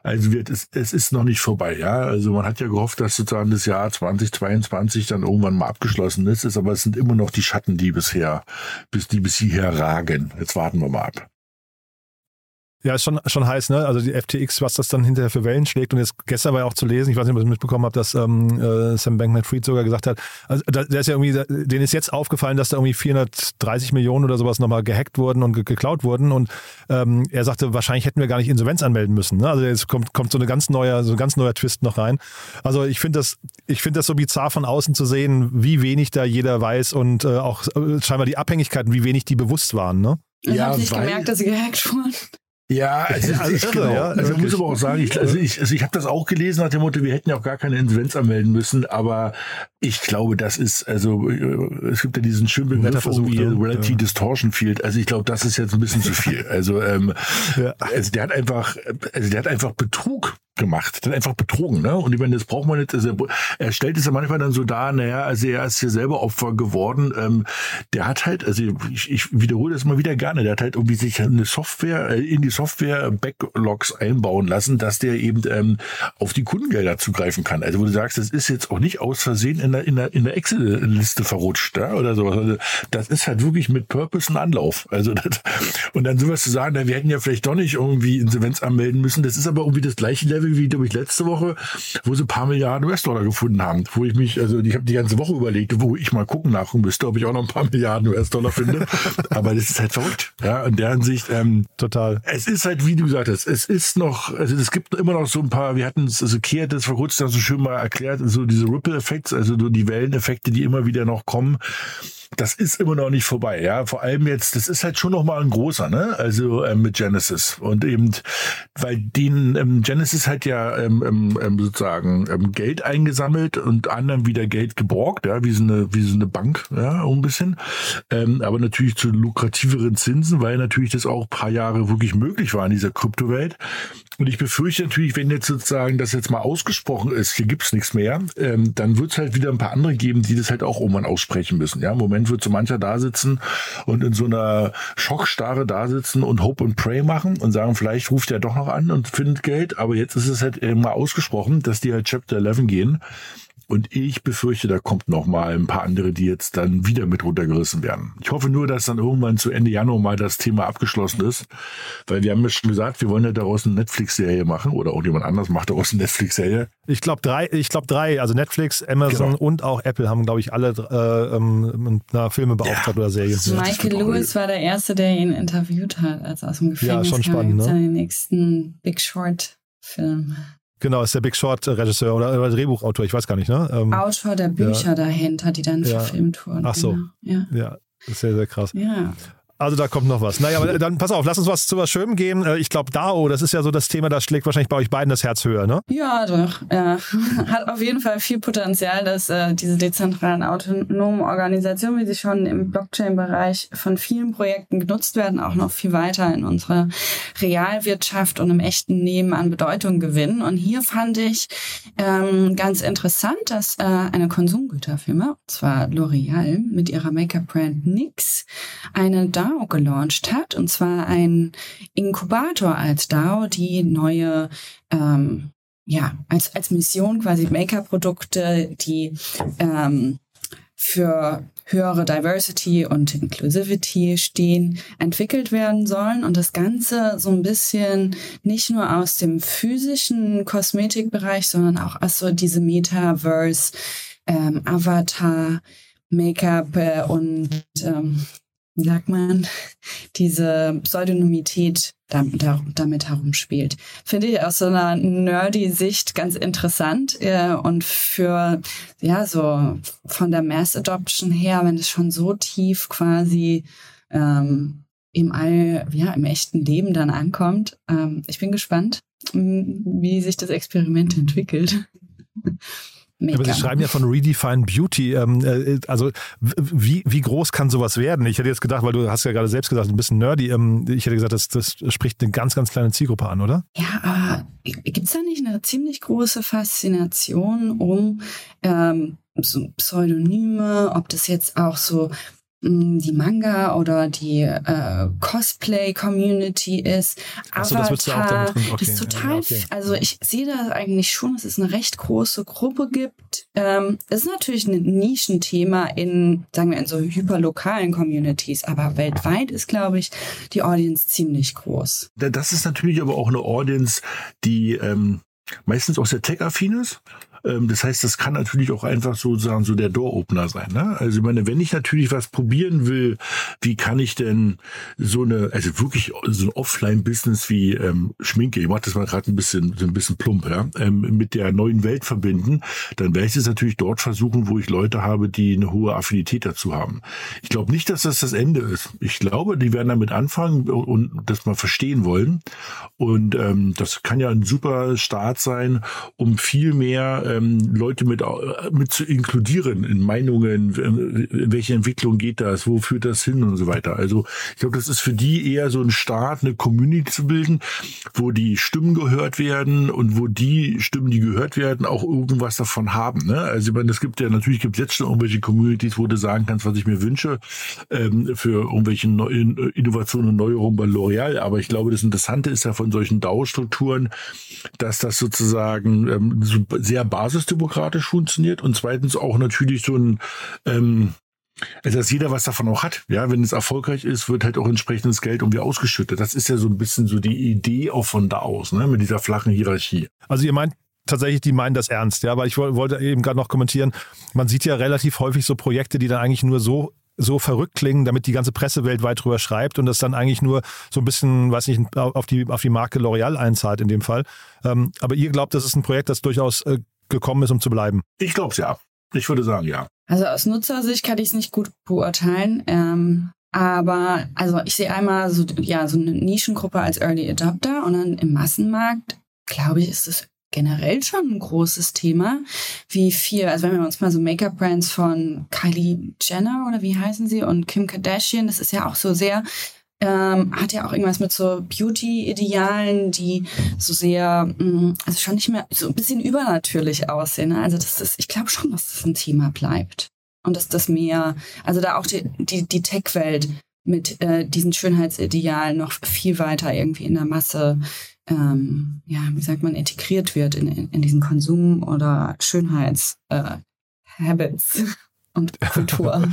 also wird es, es ist noch nicht vorbei, ja. Also man hat ja gehofft, dass sozusagen das Jahr 2022 dann irgendwann mal abgeschlossen ist, ist aber es sind immer noch die Schatten, die bisher, bis die bis hierher ragen. Jetzt warten wir mal ab. Ja, ist schon, schon heiß, ne? Also die FTX, was das dann hinterher für Wellen schlägt. Und jetzt gestern war ja auch zu lesen, ich weiß nicht, ob ihr das mitbekommen habt, dass ähm, äh, Sam Bankman-Fried sogar gesagt hat, also da, der ist ja irgendwie, denen ist jetzt aufgefallen, dass da irgendwie 430 Millionen oder sowas nochmal gehackt wurden und ge geklaut wurden. Und ähm, er sagte, wahrscheinlich hätten wir gar nicht Insolvenz anmelden müssen. Ne? Also jetzt kommt, kommt so eine ganz neue, so ein ganz neuer Twist noch rein. Also ich finde das, ich finde das so bizarr von außen zu sehen, wie wenig da jeder weiß und äh, auch äh, scheinbar die Abhängigkeiten, wie wenig die bewusst waren, ne? Ich ja, habe nicht gemerkt, dass sie gehackt wurden. Ja, also, also ich, genau. ja, also muss aber auch sagen, ich, also ich, also ich habe das auch gelesen nach dem Motto, wir hätten ja auch gar keine Insolvenz anmelden müssen, aber ich glaube, das ist, also äh, es gibt ja diesen schönen Begriff irgendwie Reality ja. Distortion Field. Also ich glaube, das ist jetzt ein bisschen zu viel. Also, ähm, ja. also der hat einfach, also der hat einfach Betrug gemacht, dann einfach betrogen, ne? Und ich meine, das braucht man nicht. Also er stellt es ja manchmal dann so dar, naja, also er ist hier selber Opfer geworden. Ähm, der hat halt, also ich, ich wiederhole das mal wieder gerne, der hat halt irgendwie sich eine Software, äh, in die Software Backlogs einbauen lassen, dass der eben ähm, auf die Kundengelder zugreifen kann. Also wo du sagst, das ist jetzt auch nicht aus Versehen in der, in der, in der Excel-Liste verrutscht, ja? oder sowas. Also das ist halt wirklich mit Purpose ein Anlauf. Also das, und dann sowas zu sagen, na, wir hätten ja vielleicht doch nicht irgendwie Insolvenz anmelden müssen, das ist aber irgendwie das gleiche Level wie, glaube ich, letzte Woche, wo sie ein paar Milliarden US-Dollar gefunden haben. Wo ich mich, also ich habe die ganze Woche überlegt, wo ich mal gucken nach müsste, ob ich auch noch ein paar Milliarden US-Dollar finde. Aber das ist halt verrückt. Ja, in der Hinsicht. Ähm, Total. Es ist halt, wie du gesagt hast, es ist noch, also es gibt immer noch so ein paar, wir hatten es, also Kia hat das vor kurzem so schön mal erklärt, so diese Ripple-Effekte, also so die Welleneffekte, die immer wieder noch kommen das ist immer noch nicht vorbei. Ja, vor allem jetzt, das ist halt schon noch mal ein großer, ne? Also ähm, mit Genesis und eben, weil den ähm, Genesis hat ja ähm, ähm, ähm sozusagen ähm, Geld eingesammelt und anderen wieder Geld geborgt, ja, wie so eine wie so eine Bank, ja, ein bisschen. Aber natürlich zu lukrativeren Zinsen, weil natürlich das auch paar Jahre wirklich möglich war in dieser Kryptowelt. Und ich befürchte natürlich, wenn jetzt sozusagen das jetzt mal ausgesprochen ist, hier gibt's nichts mehr, ähm, dann wird es halt wieder ein paar andere geben, die das halt auch irgendwann aussprechen müssen. Ja, im Moment wird so mancher da sitzen und in so einer Schockstarre da sitzen und Hope and Pray machen und sagen, vielleicht ruft er doch noch an und findet Geld. Aber jetzt ist es halt mal ausgesprochen, dass die halt Chapter 11 gehen. Und ich befürchte, da kommt noch mal ein paar andere, die jetzt dann wieder mit runtergerissen werden. Ich hoffe nur, dass dann irgendwann zu Ende Januar mal das Thema abgeschlossen ist, weil wir haben ja schon gesagt, wir wollen ja daraus eine Netflix-Serie machen oder irgendjemand anders macht daraus eine Netflix-Serie. Ich glaube drei, ich glaube drei, also Netflix, Amazon Genau. und auch Apple haben, glaube ich, alle äh, ähm, mit einer Filme beauftragt Ja. oder Serien. Das- Michael auch Lewis war der Erste, der ihn interviewt hat, als er aus dem Gefängnis schon kam. spannend, ne? ja den nächsten Big Short-Film. Genau, ist der Big Short-Regisseur oder, oder Drehbuchautor, ich weiß gar nicht, ne? Ähm, Autor der Bücher dahinter, die dann Ja. verfilmt wurden. Ach so. Genau. Ja. ja, sehr, sehr krass. ja. Also da kommt noch was. Naja, aber dann pass auf, lass uns was zu was Schönem gehen. Äh, Ich glaube, DAO, das ist ja so das Thema, das schlägt wahrscheinlich bei euch beiden das Herz höher, ne? Ja, doch. Ja. Hat auf jeden Fall viel Potenzial, dass äh, diese dezentralen autonomen Organisationen, wie sie schon im Blockchain-Bereich von vielen Projekten genutzt werden, auch noch viel weiter in unserer Realwirtschaft und im echten Leben an Bedeutung gewinnen. Und hier fand ich ähm, ganz interessant, dass äh, eine Konsumgüterfirma, und zwar L'Oreal, mit ihrer Make-up-Brand NYX eine DAO gelauncht hat, und zwar ein Inkubator als DAO, die neue ähm, ja, als, als Mission quasi Maker-Produkte, die ähm, für höhere Diversity und Inclusivity stehen, entwickelt werden sollen. Und das Ganze so ein bisschen nicht nur aus dem physischen Kosmetikbereich, sondern auch aus so diese Metaverse, ähm, Avatar, Make-up äh, und ähm, wie sagt man, diese Pseudonymität damit, herumspielt. Finde ich aus so einer nerdy Sicht ganz interessant äh, und für, ja, so von der Mass Adoption her, wenn es schon so tief quasi ähm, im All, ja, im echten Leben dann ankommt. Ähm, ich bin gespannt, wie sich das Experiment entwickelt. Aber Mega. Sie schreiben ja von Redefine Beauty. Ähm, äh, also wie, wie groß kann sowas werden? Ich hätte jetzt gedacht, weil du hast ja gerade selbst gesagt, ein bisschen nerdy. Ähm, ich hätte gesagt, das, das spricht eine ganz, ganz kleine Zielgruppe an, oder? Ja, aber gibt es da nicht eine ziemlich große Faszination um ähm, so Pseudonyme, ob das jetzt auch so die Manga oder die äh, Cosplay-Community ist. Ach so, das würdest du auch damit drin- das ist okay, total, ja, okay. also ich sehe da eigentlich schon, dass es eine recht große Gruppe gibt. Ähm, es ist natürlich ein Nischenthema in, sagen wir, in so hyperlokalen Communities, aber weltweit ist, glaube ich, die Audience ziemlich groß. Da- Das ist natürlich aber auch eine Audience, die ähm, meistens auch sehr tech-affin ist. Ähm, das heißt, das kann natürlich auch einfach sozusagen so der Door-Opener sein. Ne? Also ich meine, wenn ich natürlich was probieren will, wie kann ich denn so eine, also wirklich so ein Offline-Business wie ähm, Schminke, ich mache das mal gerade ein bisschen, ein bisschen plump, ja, ähm, mit der neuen Welt verbinden, dann werde ich es natürlich dort versuchen, wo ich Leute habe, die eine hohe Affinität dazu haben. Ich glaube nicht, dass das das Ende ist. Ich glaube, die werden damit anfangen und das mal verstehen wollen. Und ähm, das kann ja ein super Start sein, um viel mehr ähm, Leute mit, äh, mit zu inkludieren in Meinungen, in in welche Entwicklung geht das, wo führt das hin und so weiter. Also ich glaube, das ist für die eher so ein Start, eine Community zu bilden, wo die Stimmen gehört werden und wo die Stimmen, die gehört werden, auch irgendwas davon haben. Ne? Also ich meine, es gibt ja natürlich gibt es jetzt schon irgendwelche Communities, wo du sagen kannst, was ich mir wünsche ähm, für irgendwelche neuen Innovationen und Neuerungen bei L'Oreal. Aber ich glaube, das Interessante ist ja von solchen DAO-Strukturen, dass das sozusagen ähm, sehr basisdemokratisch funktioniert und zweitens auch natürlich so ein ähm, also dass jeder was davon auch hat. Ja, wenn es erfolgreich ist, wird halt auch entsprechendes Geld irgendwie ausgeschüttet. Das ist ja so ein bisschen so die Idee auch von da aus, ne, mit dieser flachen Hierarchie. Also ihr meint tatsächlich, die meinen das ernst, ja, weil ich woll- wollte eben gerade noch kommentieren, man sieht ja relativ häufig so Projekte, die dann eigentlich nur so so verrückt klingen, damit die ganze Presse weltweit drüber schreibt und das dann eigentlich nur so ein bisschen, weiß nicht, auf die, auf die Marke L'Oreal einzahlt in dem Fall. Ähm, aber ihr glaubt, das ist ein Projekt, das durchaus äh, gekommen ist, um zu bleiben. Ich glaube es ja. Ich würde sagen, ja. Also aus Nutzersicht kann ich es nicht gut beurteilen. Ähm, aber also ich sehe einmal so, ja, so eine Nischengruppe als Early Adopter und dann im Massenmarkt, glaube ich, ist es generell schon ein großes Thema. Wie viel, also wenn wir uns mal so Make-up-Brands von Kylie Jenner oder wie heißen sie und Kim Kardashian, das ist ja auch so sehr ähm, hat ja auch irgendwas mit so Beauty-Idealen, die so sehr, mh, also schon nicht mehr so ein bisschen übernatürlich aussehen. Ne? Also das ist, ich glaube schon, dass das ein Thema bleibt. Und dass das mehr, also da auch die, die, die Tech-Welt mit äh, diesen Schönheitsidealen noch viel weiter irgendwie in der Masse ähm, ja, wie sagt man, integriert wird in, in, in diesen Konsum- oder Schönheits- äh, und Kultur.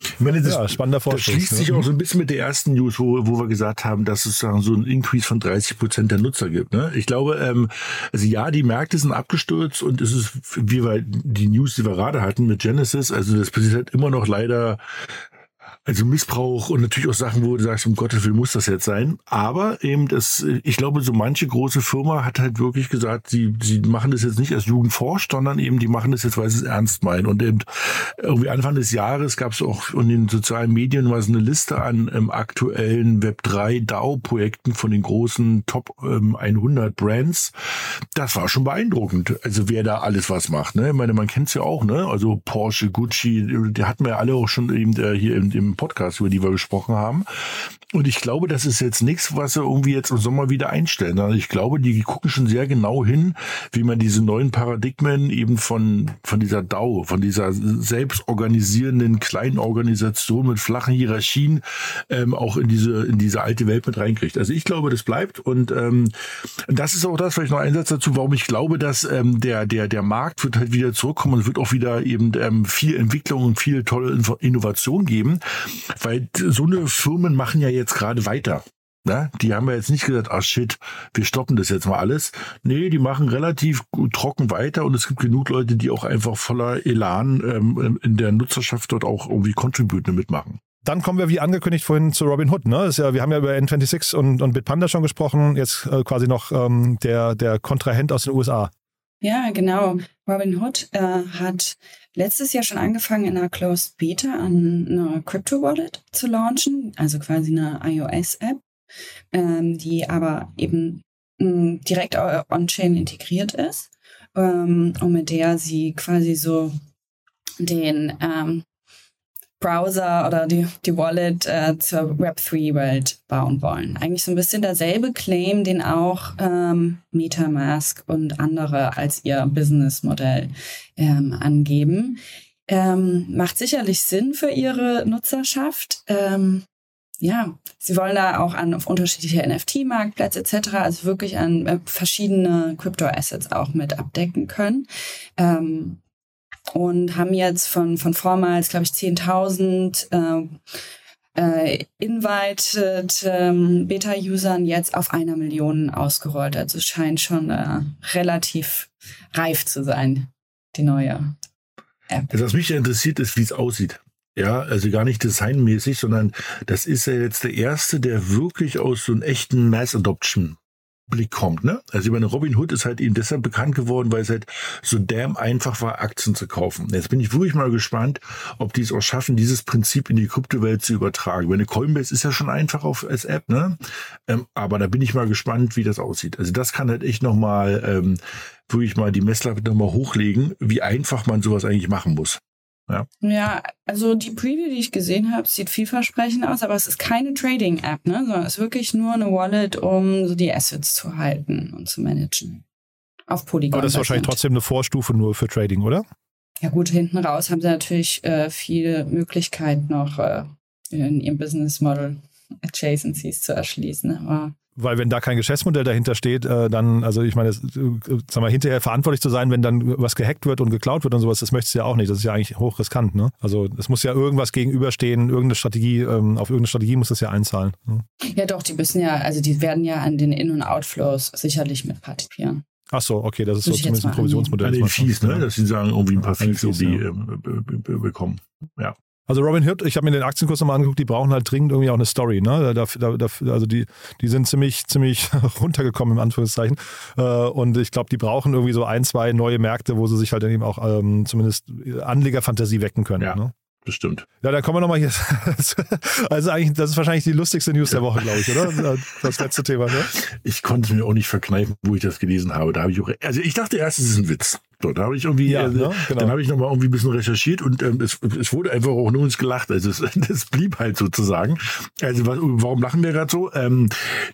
Ich meine, das, Ja, spannender das Vorstoß, schließt ne? sich auch so ein bisschen mit der ersten News, wo, wo wir gesagt haben, dass es so einen Increase von 30 Prozent der Nutzer gibt. Ne? Ich glaube, ähm, also ja, die Märkte sind abgestürzt und es ist, wie wir die News, die wir gerade hatten mit Genesis, also das passiert halt immer noch leider also Missbrauch und natürlich auch Sachen, wo du sagst, um Gottes Willen muss das jetzt sein. Aber eben das, ich glaube, so manche große Firma hat halt wirklich gesagt, sie, sie machen das jetzt nicht als Jugendforsch, sondern eben die machen das jetzt, weil sie es ernst meinen. Und eben irgendwie Anfang des Jahres gab es auch in den sozialen Medien so eine Liste an ähm, aktuellen Web3 DAO-Projekten von den großen Top ähm, 100 Brands. Das war schon beeindruckend. Also wer da alles was macht. Ne? Ich meine, man kennt es ja auch, ne? Also Porsche, Gucci, die hatten wir ja alle auch schon eben äh, hier im, im Podcast, über die wir gesprochen haben. Und ich glaube, das ist jetzt nichts, was sie irgendwie jetzt im Sommer wieder einstellen. Also ich glaube, die gucken schon sehr genau hin, wie man diese neuen Paradigmen eben von, von dieser DAO, von dieser selbstorganisierenden kleinen Organisation mit flachen Hierarchien ähm, auch in diese, in diese alte Welt mit reinkriegt. Also ich glaube, das bleibt. Und ähm, das ist auch das, vielleicht noch ein Satz dazu, warum ich glaube, dass ähm, der, der, der Markt wird halt wieder zurückkommen und wird auch wieder eben ähm, viel Entwicklung und viel tolle Innovation geben, weil so eine Firmen machen ja jetzt gerade weiter. Na, die haben ja jetzt nicht gesagt, ah shit, wir stoppen das jetzt mal alles. Nee, die machen relativ trocken weiter und es gibt genug Leute, die auch einfach voller Elan ähm, in der Nutzerschaft dort auch irgendwie contributen mitmachen. Dann kommen wir, wie angekündigt vorhin, zu Robin Hood. Ne? Ist ja, wir haben ja über N26 und, und Bitpanda schon gesprochen. Jetzt äh, quasi noch ähm, der, der Kontrahent aus den USA. Ja, genau. Robinhood äh, hat letztes Jahr schon angefangen, in einer Closed Beta an eine Crypto Wallet zu launchen, also quasi eine iOS-App, ähm, die aber eben mh, direkt au- on-chain integriert ist ähm, und mit der sie quasi so den ähm, Browser oder die, die Wallet äh, zur Web3-Welt bauen wollen. Eigentlich so ein bisschen derselbe Claim, den auch ähm, MetaMask und andere als ihr Businessmodell ähm, angeben. Ähm, macht sicherlich Sinn für ihre Nutzerschaft. Ähm, ja, sie wollen da auch an auf unterschiedliche NFT-Marktplätze etc., also wirklich an äh, verschiedene Crypto-Assets auch mit abdecken können. Ähm, und haben jetzt von, von vormals, glaube ich, 10.000 äh, äh, invited ähm, Beta-Usern jetzt auf einer Million ausgerollt. Also scheint schon äh, relativ reif zu sein, die neue App. Also was mich interessiert, ist, wie es aussieht. Ja, also gar nicht designmäßig, sondern das ist ja jetzt der erste, der wirklich aus so einem echten Mass Adoption Blick kommt, ne? Also ich meine, Robin Hood ist halt eben deshalb bekannt geworden, weil es halt so damn einfach war, Aktien zu kaufen. Jetzt bin ich wirklich mal gespannt, ob die es auch schaffen, dieses Prinzip in die Kryptowelt zu übertragen. Meine Coinbase ist ja schon einfach auf als App, ne? Ähm, aber da bin ich mal gespannt, wie das aussieht. Also das kann halt echt nochmal, ähm, wirklich mal die Messlatte nochmal hochlegen, wie einfach man sowas eigentlich machen muss. Ja, also die Preview, die ich gesehen habe, sieht vielversprechend aus, aber es ist keine Trading-App, ne? sondern es ist wirklich nur eine Wallet, um so die Assets zu halten und zu managen. Auf Polygon. Aber das ist wahrscheinlich trotzdem eine Vorstufe nur für Trading, oder? Ja gut, hinten raus haben sie natürlich äh, viele Möglichkeiten noch äh, in ihrem Business Model Adjacencies zu erschließen. Aber Weil wenn da kein Geschäftsmodell dahinter steht, äh, dann, also ich meine, das, äh, sag mal, hinterher verantwortlich zu sein, wenn dann was gehackt wird und geklaut wird und sowas, das möchtest du ja auch nicht. Das ist ja eigentlich hochriskant, ne? Also es muss ja irgendwas gegenüberstehen, irgendeine Strategie, ähm, auf irgendeine Strategie muss das ja einzahlen. Ne? ja doch, die müssen ja, also die werden ja an den In- und Outflows sicherlich mit partizipieren. Ach so, okay, das ist so Muss jetzt zumindest ein Provisionsmodell. An den Fees, ne? Dass sie sagen, irgendwie ein paar Fees irgendwie ja. ähm, be- bekommen. Ja. Also Robin Hood, ich habe mir den Aktienkurs nochmal angeguckt, die brauchen halt dringend irgendwie auch eine Story. Ne? Da, da, da, also die, die sind ziemlich, ziemlich runtergekommen, im Anführungszeichen. Äh, und ich glaube, die brauchen irgendwie so ein, zwei neue Märkte, wo sie sich halt dann eben auch ähm, zumindest Anlegerfantasie wecken können. Ja. Ne? Bestimmt. Ja, dann kommen wir nochmal hier. Also eigentlich, das ist wahrscheinlich die lustigste News der Woche, glaube ich, oder? Das letzte Thema, ne? Ich konnte es mir auch nicht verkneifen, wo ich das gelesen habe. Da habe ich auch, also ich dachte erst, es ist ein Witz. So, da habe ich irgendwie, Ja, äh, ne? Genau. dann habe ich nochmal irgendwie ein bisschen recherchiert und ähm, es, es wurde einfach auch nur uns gelacht. Also es, es blieb halt sozusagen. Also was, warum lachen wir gerade so? Ähm,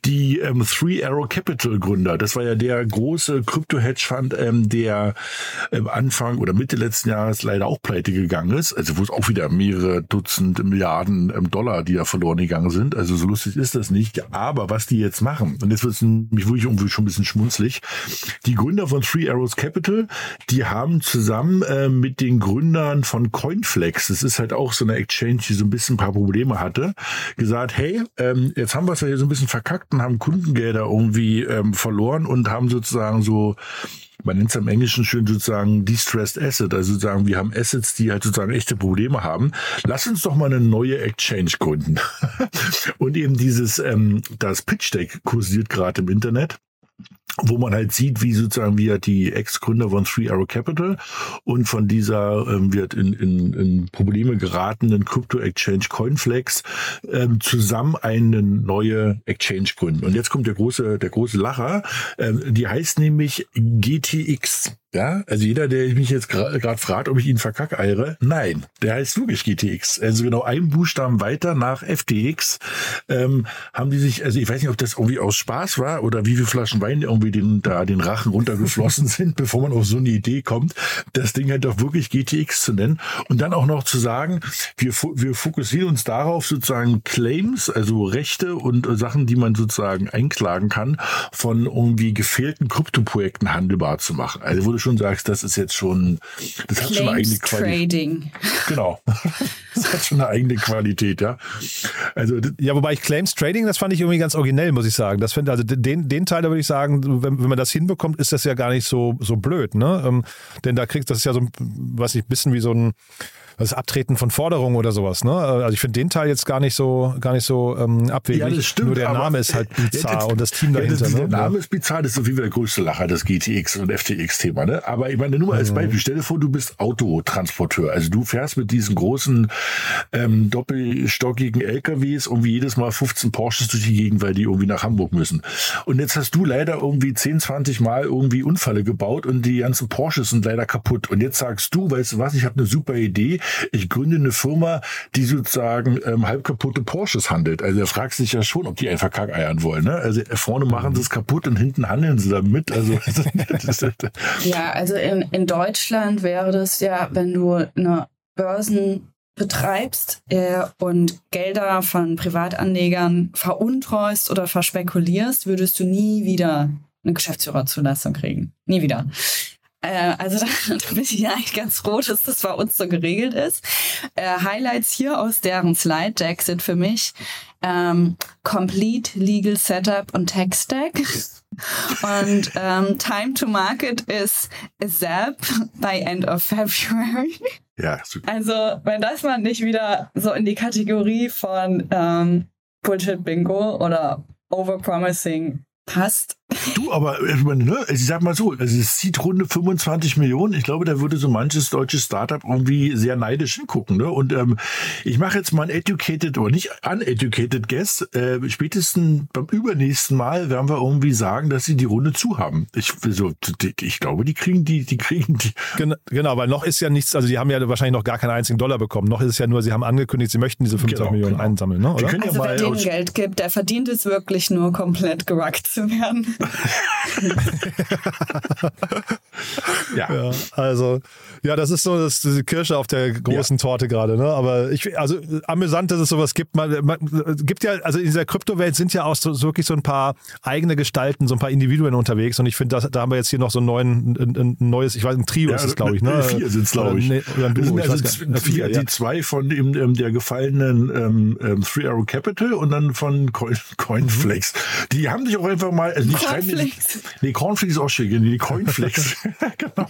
die ähm, Three Arrow Capital Gründer, das war ja der große Krypto-Hedge-Fund, ähm, der ähm, Anfang oder Mitte letzten Jahres leider auch pleite gegangen ist. Also wo es auch wieder mehrere Dutzend Milliarden ähm, Dollar, die da verloren gegangen sind. Also so lustig ist das nicht. Aber was die jetzt machen, und jetzt wird es mich wirklich irgendwie schon ein bisschen schmunzlig, die Gründer von Three Arrows Capital, die haben zusammen äh, mit den Gründern von Coinflex, das ist halt auch so eine Exchange, die so ein bisschen ein paar Probleme hatte, gesagt, hey, ähm, jetzt haben wir es ja hier so ein bisschen verkackt und haben Kundengelder irgendwie ähm, verloren und haben sozusagen so man nennt es im Englischen schön sozusagen Distressed Asset, also sozusagen wir haben Assets, die halt sozusagen echte Probleme haben. Lass uns doch mal eine neue Exchange gründen. und eben dieses, ähm, das Pitch Deck kursiert gerade im Internet wo man halt sieht, wie sozusagen hat die Ex-Gründer von Three Arrow Capital und von dieser ähm, wird in, in, in Probleme geratenen Crypto-Exchange Coinflex ähm, zusammen eine neue Exchange gründen. Und jetzt kommt der große, der große Lacher. Ähm, die heißt nämlich GTX. Ja, also jeder, der mich jetzt gerade fragt, ob ich ihn verkackeiere, nein, der heißt wirklich GTX. Also genau einen Buchstaben weiter nach FTX ähm, haben die sich, also ich weiß nicht, ob das irgendwie aus Spaß war oder wie viele Flaschen Wein irgendwie den, da den Rachen runtergeflossen sind, bevor man auf so eine Idee kommt, das Ding halt doch wirklich GTX zu nennen und dann auch noch zu sagen, wir, wir fokussieren uns darauf, sozusagen Claims, also Rechte und Sachen, die man sozusagen einklagen kann, von irgendwie gefehlten Kryptoprojekten handelbar zu machen. Also du schon sagst, das ist jetzt schon, das Claims hat schon eine eigene Qualität. Trading. Genau. Das hat schon eine eigene Qualität, ja. Also Ja, wobei ich Claims Trading, das fand ich irgendwie ganz originell, muss ich sagen. Das finde also den, den Teil, da würde ich sagen, wenn, wenn man das hinbekommt, ist das ja gar nicht so, so blöd, ne? Ähm, denn da kriegst das ist ja so, ein, weiß ich, ein bisschen wie so ein das Abtreten von Forderungen oder sowas, ne? Also ich finde den Teil jetzt gar nicht so, gar nicht so ähm, abwegig. Ja, das stimmt, Nur der Name ist halt bizarr Ja, das- und das Team Ja, dahinter. das, ne? der Name ist bizarr, das ist auf jeden Fall der größte Lacher, das GTX und FTX-Thema. Ne? Aber ich meine, nur mal Mhm. als Beispiel, stell dir vor, du bist Autotransporteur. Also du fährst mit diesen großen ähm, doppelstockigen LKWs irgendwie jedes Mal 15 Porsches durch die Gegend, weil die irgendwie nach Hamburg müssen. Und jetzt hast du leider irgendwie 10, 20 Mal irgendwie Unfälle gebaut und die ganzen Porsches sind leider kaputt. Und jetzt sagst du, weißt du was, ich habe eine super Idee, ich gründe eine Firma, die sozusagen ähm, halb kaputte Porsches handelt. Also da fragst du dich ja schon, ob die einfach kackeiern wollen. Ne? Also vorne machen sie es kaputt und hinten handeln sie damit. Also ist, Ja, also in, in Deutschland wäre das ja, wenn du eine Börsen betreibst äh, und Gelder von Privatanlegern veruntreust oder verspekulierst, würdest du nie wieder eine Geschäftsführerzulassung kriegen. Nie wieder. Äh, also da, da bin ich eigentlich ganz froh, dass das bei uns so geregelt ist. Äh, Highlights hier aus deren Slide Deck sind für mich ähm, Complete Legal Setup und Tech Stack. Und ähm, Time to Market ist ZAP by End of February. ja, super. Also, wenn das mal nicht wieder so in die Kategorie von ähm, Bullshit Bingo oder Overpromising passt. Du, aber ich, meine, ne, ich sag mal so, also es zieht runde 25 Millionen. Ich glaube, da würde so manches deutsches Startup irgendwie sehr neidisch hingucken. Ne? Und ähm, ich mache jetzt mal ein educated oder nicht uneducated guess. Äh, spätestens beim übernächsten Mal werden wir irgendwie sagen, dass sie die Runde zu haben. Ich, so, die- ich glaube, die kriegen die, die kriegen die. Gen- Genau, weil noch ist ja nichts, also die haben ja wahrscheinlich noch gar keinen einzigen Dollar bekommen. Noch ist es ja nur, sie haben angekündigt, sie möchten diese 25 Genau, Millionen genau. einsammeln, ne? Also, ja wer denen Geld gibt, der verdient es wirklich nur komplett geruckt zu werden. ja. Ja, also, ja, das ist so das, diese Kirsche auf der großen Torte gerade, ne? Aber ich, also amüsant, dass es sowas gibt. Man, man gibt ja, also in dieser Kryptowelt sind ja auch so, so wirklich so ein paar eigene Gestalten, so ein paar Individuen unterwegs. Und ich finde, da haben wir jetzt hier noch so ein, neuen, ein, ein neues, ich weiß, ein Trio ist es, glaube ich, ne? äh, Vier sind es, glaube ich. Oder, nee, oder ein Duo, sind ich also z- vier, ja. die zwei von dem, ähm, der gefallenen ähm, ähm, Three Arrow Capital und dann von Coin, Coinflex. Die haben sich auch einfach mal. Also die schreiben, Cornflakes. nee, Cornflakes ist auch schick, die Coinflex. genau.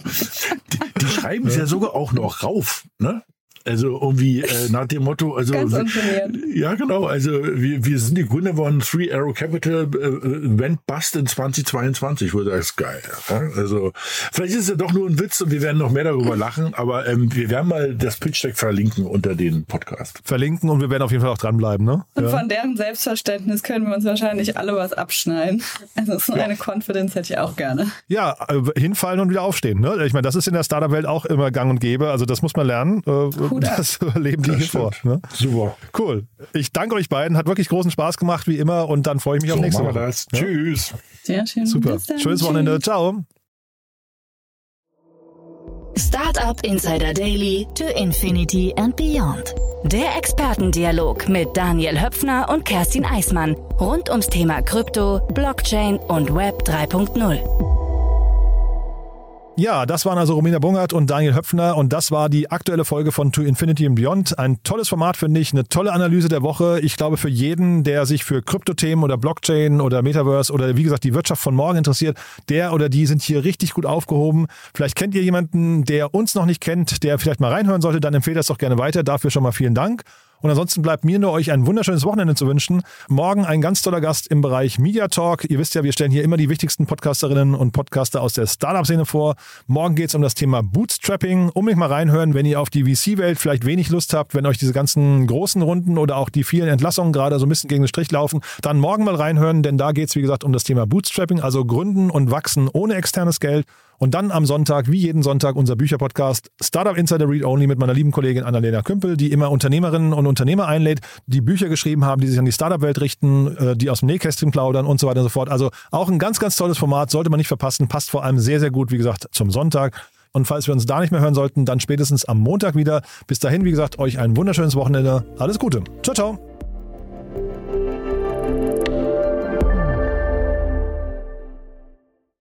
Die, die schreiben es ja sogar auch noch rauf. Ne? Also irgendwie äh, nach dem Motto, also ja genau, also wir, wir sind die Gründer von Three Arrow Capital, äh, äh, went bust in 2022, wo du sagst, geil. Ja? Also vielleicht ist es ja doch nur ein Witz und wir werden noch mehr darüber lachen, aber ähm, wir werden mal das Pitch Deck verlinken unter den Podcast. Verlinken und wir werden auf jeden Fall auch dranbleiben, ne? Und von deren Selbstverständnis können wir uns wahrscheinlich alle was abschneiden. Also so eine Confidence hätte ich auch gerne. Ja, äh, hinfallen und wieder aufstehen. Ne? Ich meine, das ist in der Startup-Welt auch immer gang und gäbe. Also das muss man lernen. Äh, Ab. das überleben die hier vor. Ne? Super. Cool. Ich danke euch beiden. Hat wirklich großen Spaß gemacht, wie immer. Und dann freue ich mich auf So nächste machen wir Woche. das. Ja? Tschüss. Sehr schön. Super. Bis dann. Schönes Wochenende. Tschüss. Ciao. Startup Insider Daily to Infinity and Beyond. Der Expertendialog mit Daniel Höpfner und Kerstin Eismann rund ums Thema Krypto, Blockchain und Web 3.0. Ja, das waren also Romina Bungert und Daniel Höpfner und das war die aktuelle Folge von To Infinity and Beyond. Ein tolles Format, finde ich, eine tolle Analyse der Woche. Ich glaube, für jeden, der sich für Kryptothemen oder Blockchain oder Metaverse oder wie gesagt die Wirtschaft von morgen interessiert, der oder die sind hier richtig gut aufgehoben. Vielleicht kennt ihr jemanden, der uns noch nicht kennt, der vielleicht mal reinhören sollte, dann empfehlt das doch gerne weiter. Dafür schon mal vielen Dank. Und ansonsten bleibt mir nur euch ein wunderschönes Wochenende zu wünschen. Morgen ein ganz toller Gast im Bereich Media Talk. Ihr wisst ja, wir stellen hier immer die wichtigsten Podcasterinnen und Podcaster aus der Startup-Szene vor. Morgen geht es um das Thema Bootstrapping. Unbedingt mal reinhören, wenn ihr auf die VC-Welt vielleicht wenig Lust habt, wenn euch diese ganzen großen Runden oder auch die vielen Entlassungen gerade so ein bisschen gegen den Strich laufen, dann morgen mal reinhören, denn da geht es, wie gesagt, um das Thema Bootstrapping, also Gründen und Wachsen ohne externes Geld. Und dann am Sonntag, wie jeden Sonntag, unser Bücherpodcast Startup Insider Read Only mit meiner lieben Kollegin Annalena Kümpel, die immer Unternehmerinnen und Unternehmer einlädt, die Bücher geschrieben haben, die sich an die Startup-Welt richten, äh, die aus dem Nähkästchen plaudern und so weiter und so fort. Also auch ein ganz, ganz tolles Format, sollte man nicht verpassen, passt vor allem sehr, sehr gut, wie gesagt, zum Sonntag. Und falls wir uns da nicht mehr hören sollten, dann spätestens am Montag wieder. Bis dahin, wie gesagt, euch ein wunderschönes Wochenende. Alles Gute. Ciao, ciao.